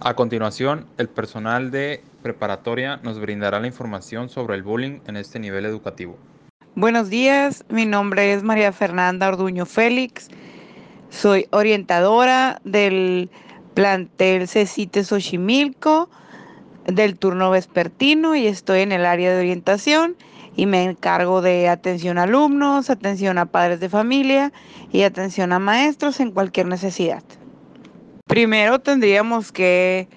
A continuación, el personal de preparatoria nos brindará la información sobre el bullying en este nivel educativo. Buenos días, mi nombre es María Fernanda Orduño Félix, soy orientadora del plantel CECITE Xochimilco del turno vespertino y estoy en el área de orientación y me encargo de atención a alumnos, atención a padres de familia y atención a maestros en cualquier necesidad. Primero tendríamos que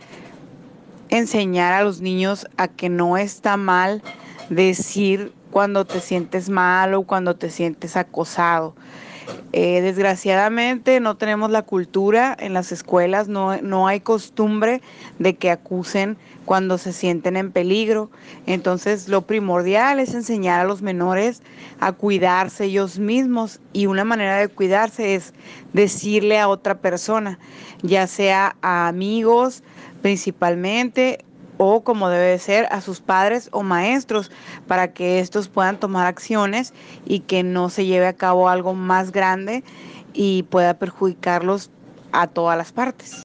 enseñar a los niños a que no está mal decir cuando te sientes mal o cuando te sientes acosado. Eh, desgraciadamente no tenemos la cultura en las escuelas, no, no hay costumbre de que acusen cuando se sienten en peligro. Entonces lo primordial es enseñar a los menores a cuidarse ellos mismos y una manera de cuidarse es decirle a otra persona, ya sea a amigos principalmente o como debe ser a sus padres o maestros para que estos puedan tomar acciones y que no se lleve a cabo algo más grande y pueda perjudicarlos a todas las partes.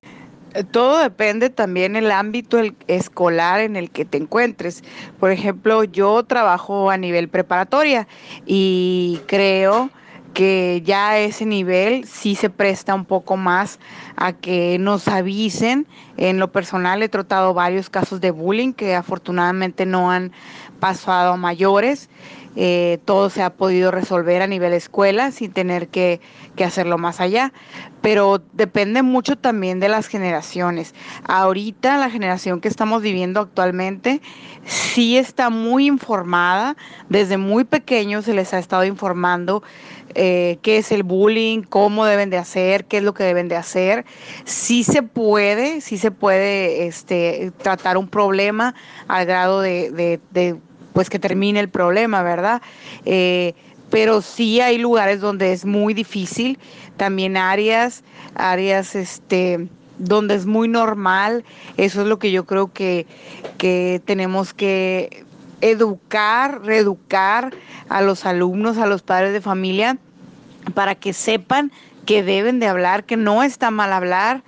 Todo depende también del ámbito escolar en el que te encuentres. Por ejemplo, yo trabajo a nivel preparatoria y creo que ya a ese nivel sí se presta un poco más a que nos avisen. En lo personal he tratado varios casos de bullying que afortunadamente no han pasado a mayores. Eh, todo se ha podido resolver a nivel escuela sin tener que, hacerlo más allá. Pero depende mucho también de las generaciones. Ahorita la generación que estamos viviendo actualmente sí está muy informada. Desde muy pequeños se les ha estado informando eh, qué es el bullying, cómo deben de hacer, qué es lo que deben de hacer. Sí se puede, sí se puede este, tratar un problema al grado de, pues que termine el problema, ¿verdad? Eh, pero sí hay lugares donde es muy difícil, también áreas, áreas este donde es muy normal, eso es lo que yo creo que, que tenemos que educar, reeducar a los alumnos, a los padres de familia, para que sepan que deben de hablar, que no está mal hablar,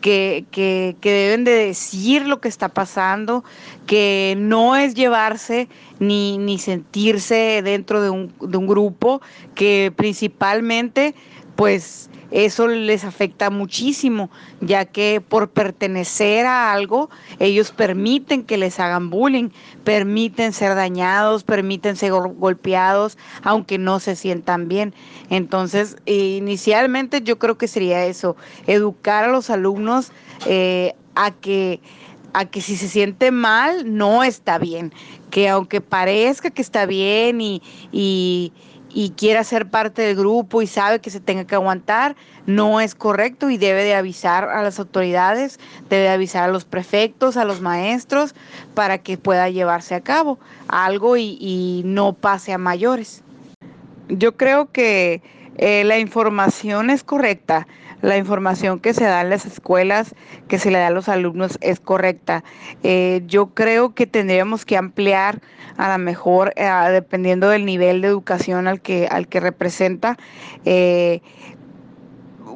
que, que, deben de decir lo que está pasando, que no es llevarse ni, ni sentirse dentro de un, de un grupo, que principalmente pues eso les afecta muchísimo, ya que por pertenecer a algo, ellos permiten que les hagan bullying, permiten ser dañados, permiten ser golpeados, aunque no se sientan bien. Entonces, inicialmente yo creo que sería eso, educar a los alumnos eh, a que a que si se siente mal, no está bien, que aunque parezca que está bien y, y y quiera ser parte del grupo y sabe que se tenga que aguantar, no es correcto y debe de avisar a las autoridades, debe avisar a los prefectos, a los maestros, para que pueda llevarse a cabo algo y, no pase a mayores. Yo creo que eh, la información es correcta, la información que se da en las escuelas, que se le da a los alumnos es correcta. Eh, yo creo que tendríamos que ampliar a lo mejor, eh, dependiendo del nivel de educación al que, al que representa, eh,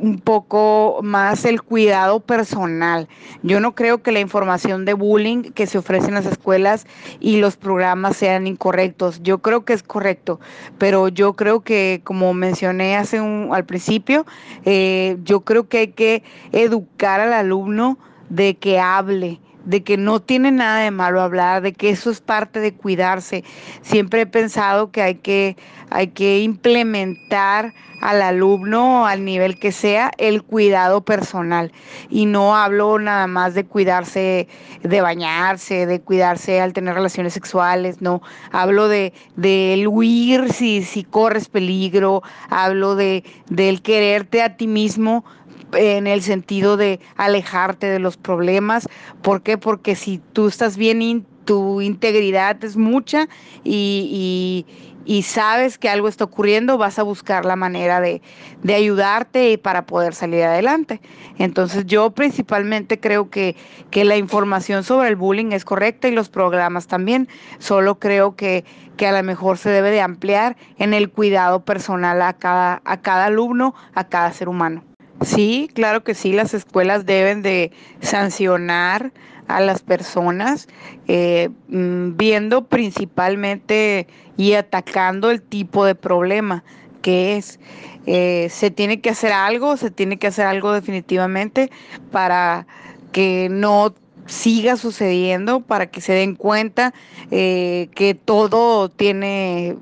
un poco más el cuidado personal. Yo no creo que la información de bullying que se ofrece en las escuelas y los programas sean incorrectos. Yo creo que es correcto, pero yo creo que, como mencioné hace un, al principio, eh, yo creo que hay que educar al alumno de que hable, de que no tiene nada de malo hablar, de que eso es parte de cuidarse. Siempre he pensado que hay que, hay que implementar al alumno, al nivel que sea, el cuidado personal. Y no hablo nada más de cuidarse, de bañarse, de cuidarse al tener relaciones sexuales, no. Hablo de, el huir si, si corres peligro, hablo de del quererte a ti mismo en el sentido de alejarte de los problemas. ¿Por qué? Porque si tú estás bien, tu integridad es mucha y, y, sabes que algo está ocurriendo, vas a buscar la manera de, de ayudarte y para poder salir adelante. Entonces yo principalmente creo que, que la información sobre el bullying es correcta y los programas también. Solo creo que, que a lo mejor se debe de ampliar en el cuidado personal a cada, a cada alumno, a cada ser humano. Sí, claro que sí, las escuelas deben de sancionar a las personas, eh, mm, viendo principalmente y atacando el tipo de problema que es. Eh, se tiene que hacer algo, se tiene que hacer algo definitivamente para que no siga sucediendo, para que se den cuenta eh, que todo tiene,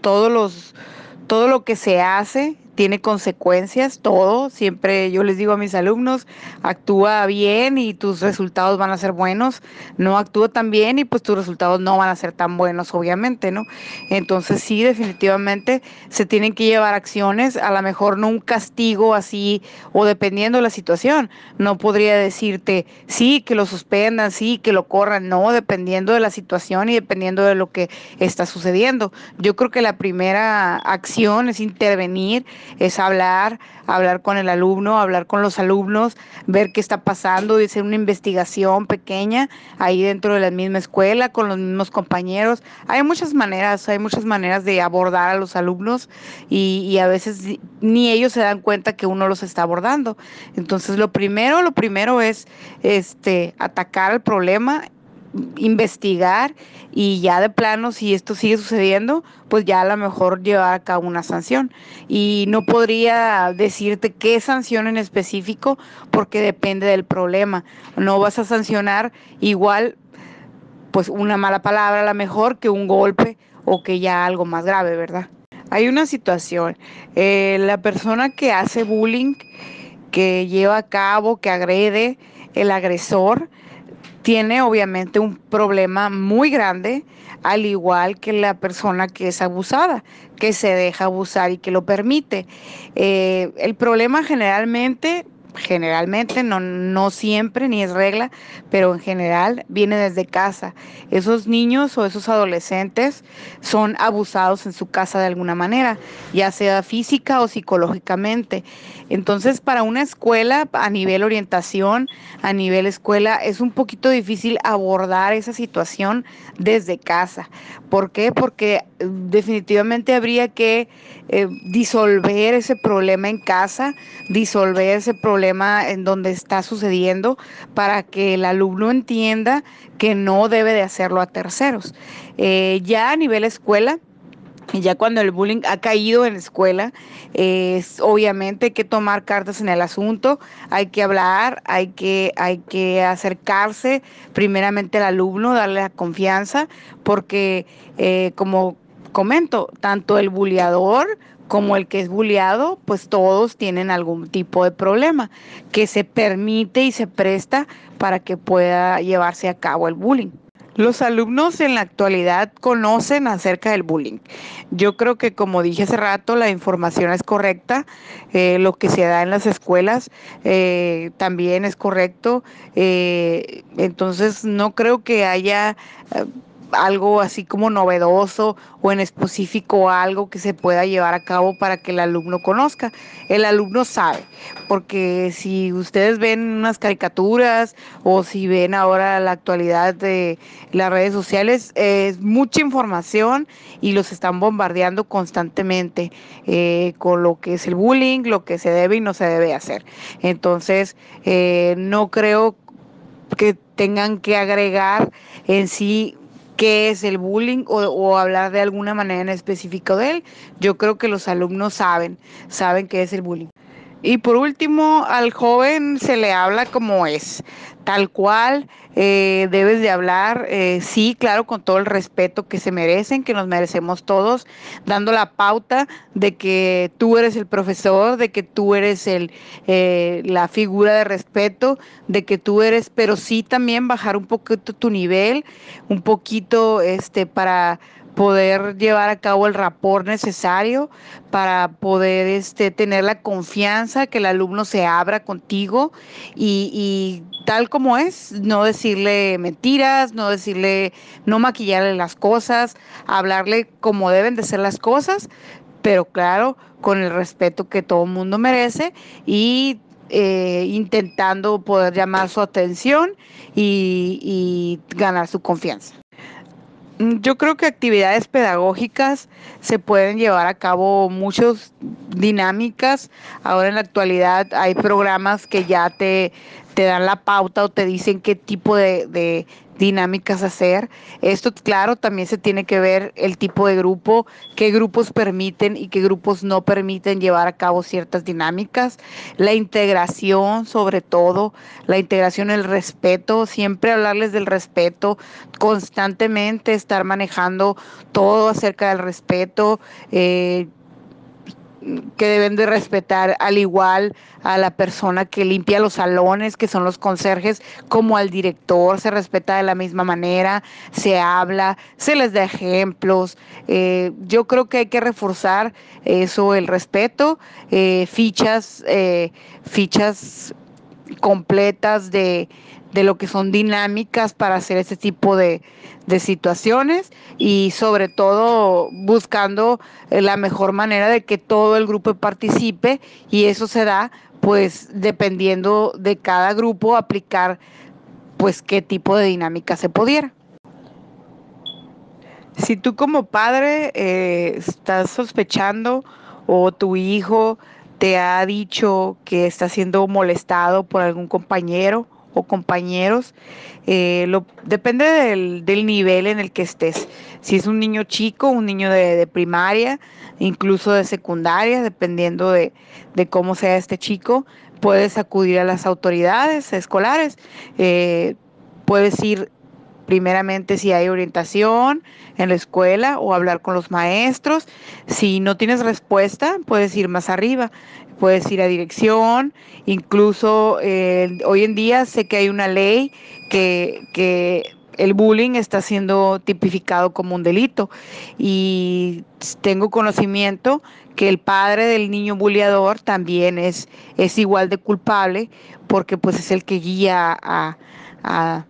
todos los, todo lo que se hace tiene consecuencias, todo. Siempre yo les digo a mis alumnos, actúa bien y tus resultados van a ser buenos. No actúa tan bien y pues tus resultados no van a ser tan buenos, obviamente, ¿no? Entonces sí, definitivamente se tienen que llevar acciones, a lo mejor no un castigo así o dependiendo de la situación. No podría decirte, sí, que lo suspendan, sí, que lo corran, no, dependiendo de la situación y dependiendo de lo que está sucediendo. Yo creo que la primera acción es intervenir es hablar, hablar con el alumno, hablar con los alumnos, ver qué está pasando y hacer una investigación pequeña ahí dentro de la misma escuela, con los mismos compañeros. Hay muchas maneras, hay muchas maneras de abordar a los alumnos y, y a veces ni ellos se dan cuenta que uno los está abordando. Entonces, lo primero, lo primero es este atacar el problema investigar y ya de plano, si esto sigue sucediendo, pues ya a lo mejor llevar a cabo una sanción. Y no podría decirte qué sanción en específico porque depende del problema. No vas a sancionar igual, pues una mala palabra a lo mejor que un golpe o que ya algo más grave, ¿verdad? Hay una situación, eh, la persona que hace bullying, que lleva a cabo, que agrede, el agresor, tiene obviamente un problema muy grande, al igual que la persona que es abusada, que se deja abusar y que lo permite. Eh, el problema generalmente generalmente, no, no siempre, ni es regla, pero en general viene desde casa. Esos niños o esos adolescentes son abusados en su casa de alguna manera, ya sea física o psicológicamente. Entonces, para una escuela, a nivel orientación, a nivel escuela, es un poquito difícil abordar esa situación desde casa. ¿Por qué? Porque definitivamente habría que eh, disolver ese problema en casa, disolver ese problema en donde está sucediendo para que el alumno entienda que no debe de hacerlo a terceros. Eh, ya a nivel escuela, ya cuando el bullying ha caído en la escuela, es obviamente hay que tomar cartas en el asunto, hay que hablar, hay que, hay que acercarse primeramente al alumno, darle la confianza, porque eh, como comento, tanto el bulliador como el que es bulliado, pues todos tienen algún tipo de problema que se permite y se presta para que pueda llevarse a cabo el bullying. Los alumnos en la actualidad conocen acerca del bullying. Yo creo que como dije hace rato, la información es correcta, eh, lo que se da en las escuelas eh, también es correcto, eh, entonces no creo que haya algo así como novedoso o en específico algo que se pueda llevar a cabo para que el alumno conozca. El alumno sabe, porque si ustedes ven unas caricaturas o si ven ahora la actualidad de las redes sociales, es mucha información y los están bombardeando constantemente eh, con lo que es el bullying, lo que se debe y no se debe hacer. Entonces, eh, no creo que tengan que agregar en sí qué es el bullying o, hablar de alguna manera en específico de él. Yo creo que los alumnos saben, saben qué es el bullying. Y por último, al joven se le habla como es, tal cual eh, debes de hablar, eh, sí, claro, con todo el respeto que se merecen, que nos merecemos todos, dando la pauta de que tú eres el profesor, de que tú eres el, eh, la figura de respeto, de que tú eres, pero sí también bajar un poquito tu nivel, un poquito este, para poder llevar a cabo el rapor necesario para poder este, tener la confianza, que el alumno se abra contigo y, y, tal como es, no decirle mentiras, no decirle, no maquillarle las cosas, hablarle como deben de ser las cosas, pero claro, con el respeto que todo mundo merece y eh, intentando poder llamar su atención y ganar su confianza. Mm, Yo creo que actividades pedagógicas se pueden llevar a cabo muchas dinámicas. Ahora en la actualidad hay programas que ya te, te dan la pauta o te dicen qué tipo de, de dinámicas hacer. Esto, claro, también se tiene que ver el tipo de grupo, qué grupos permiten y qué grupos no permiten llevar a cabo ciertas dinámicas. La integración, sobre todo, la integración, el respeto, siempre hablarles del respeto, constantemente estar manejando todo acerca del respeto. eh, que deben de respetar al igual a la persona que limpia los salones, que son los conserjes, como al director, se respeta de la misma manera, se habla, se les da ejemplos. Eh, yo creo que hay que reforzar eso, el respeto, eh, fichas, eh, fichas completas de, de lo que son dinámicas para hacer ese tipo de, de situaciones y sobre todo buscando eh, la mejor manera de que todo el grupo participe y eso se da pues dependiendo de cada grupo aplicar pues qué tipo de dinámica se pudiera. Si tú como padre eh, estás sospechando o tu hijo te ha dicho que está siendo molestado por algún compañero o compañeros, eh, lo, depende del, del, nivel en el que estés. Si es un niño chico, un niño de, primaria, incluso de secundaria, dependiendo de, de, cómo sea este chico, puedes acudir a las autoridades escolares. Eh, puedes ir primeramente si hay orientación en la escuela o hablar con los maestros. Si no tienes respuesta, puedes ir más arriba, puedes ir a dirección. Incluso eh, hoy en día sé que hay una ley que, que el bullying está siendo tipificado como un delito y tengo conocimiento que el padre del niño bulleador también es, es igual de culpable porque pues es el que guía a, a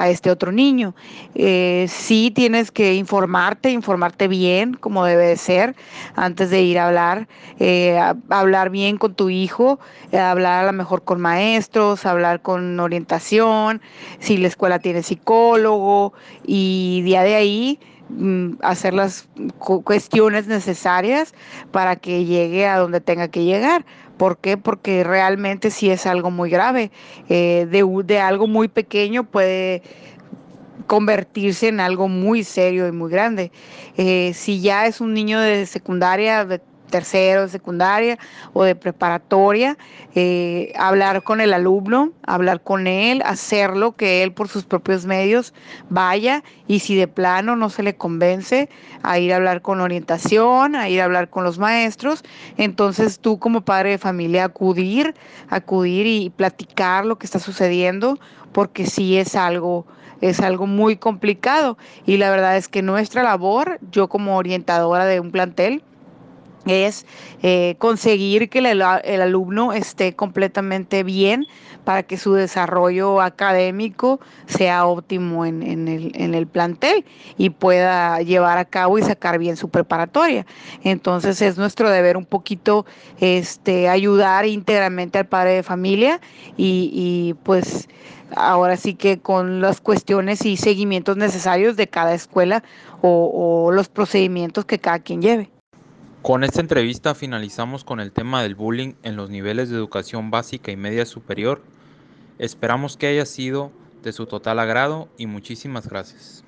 a este otro niño. Eh, sí tienes que informarte, informarte bien como debe de ser antes de ir a hablar, eh, a, hablar bien con tu hijo, eh, hablar a lo mejor con maestros, hablar con orientación, si la escuela tiene psicólogo y día de ahí mm, hacer las cuestiones necesarias para que llegue a donde tenga que llegar. ¿Por qué? Porque realmente sí es algo muy grave. Eh, de, de, algo muy pequeño puede convertirse en algo muy serio y muy grande. Eh, si ya es un niño de secundaria, de tercero, de secundaria o de preparatoria, eh, hablar con el alumno, hablar con él, hacerlo, que él por sus propios medios vaya y si de plano no se le convence a ir a hablar con orientación, a ir a hablar con los maestros, entonces tú como padre de familia acudir, acudir y platicar lo que está sucediendo, porque sí es algo es algo muy complicado. Y la verdad es que nuestra labor, yo como orientadora de un plantel, es eh, conseguir que el, alumno esté completamente bien para que su desarrollo académico sea óptimo en, el, en, el, plantel y pueda llevar a cabo y sacar bien su preparatoria. Entonces es nuestro deber un poquito este, ayudar íntegramente al padre de familia y, pues ahora sí que con las cuestiones y seguimientos necesarios de cada escuela o los procedimientos que cada quien lleve. Con esta entrevista finalizamos con el tema del bullying en los niveles de educación básica y media superior. Esperamos que haya sido de su total agrado y muchísimas gracias.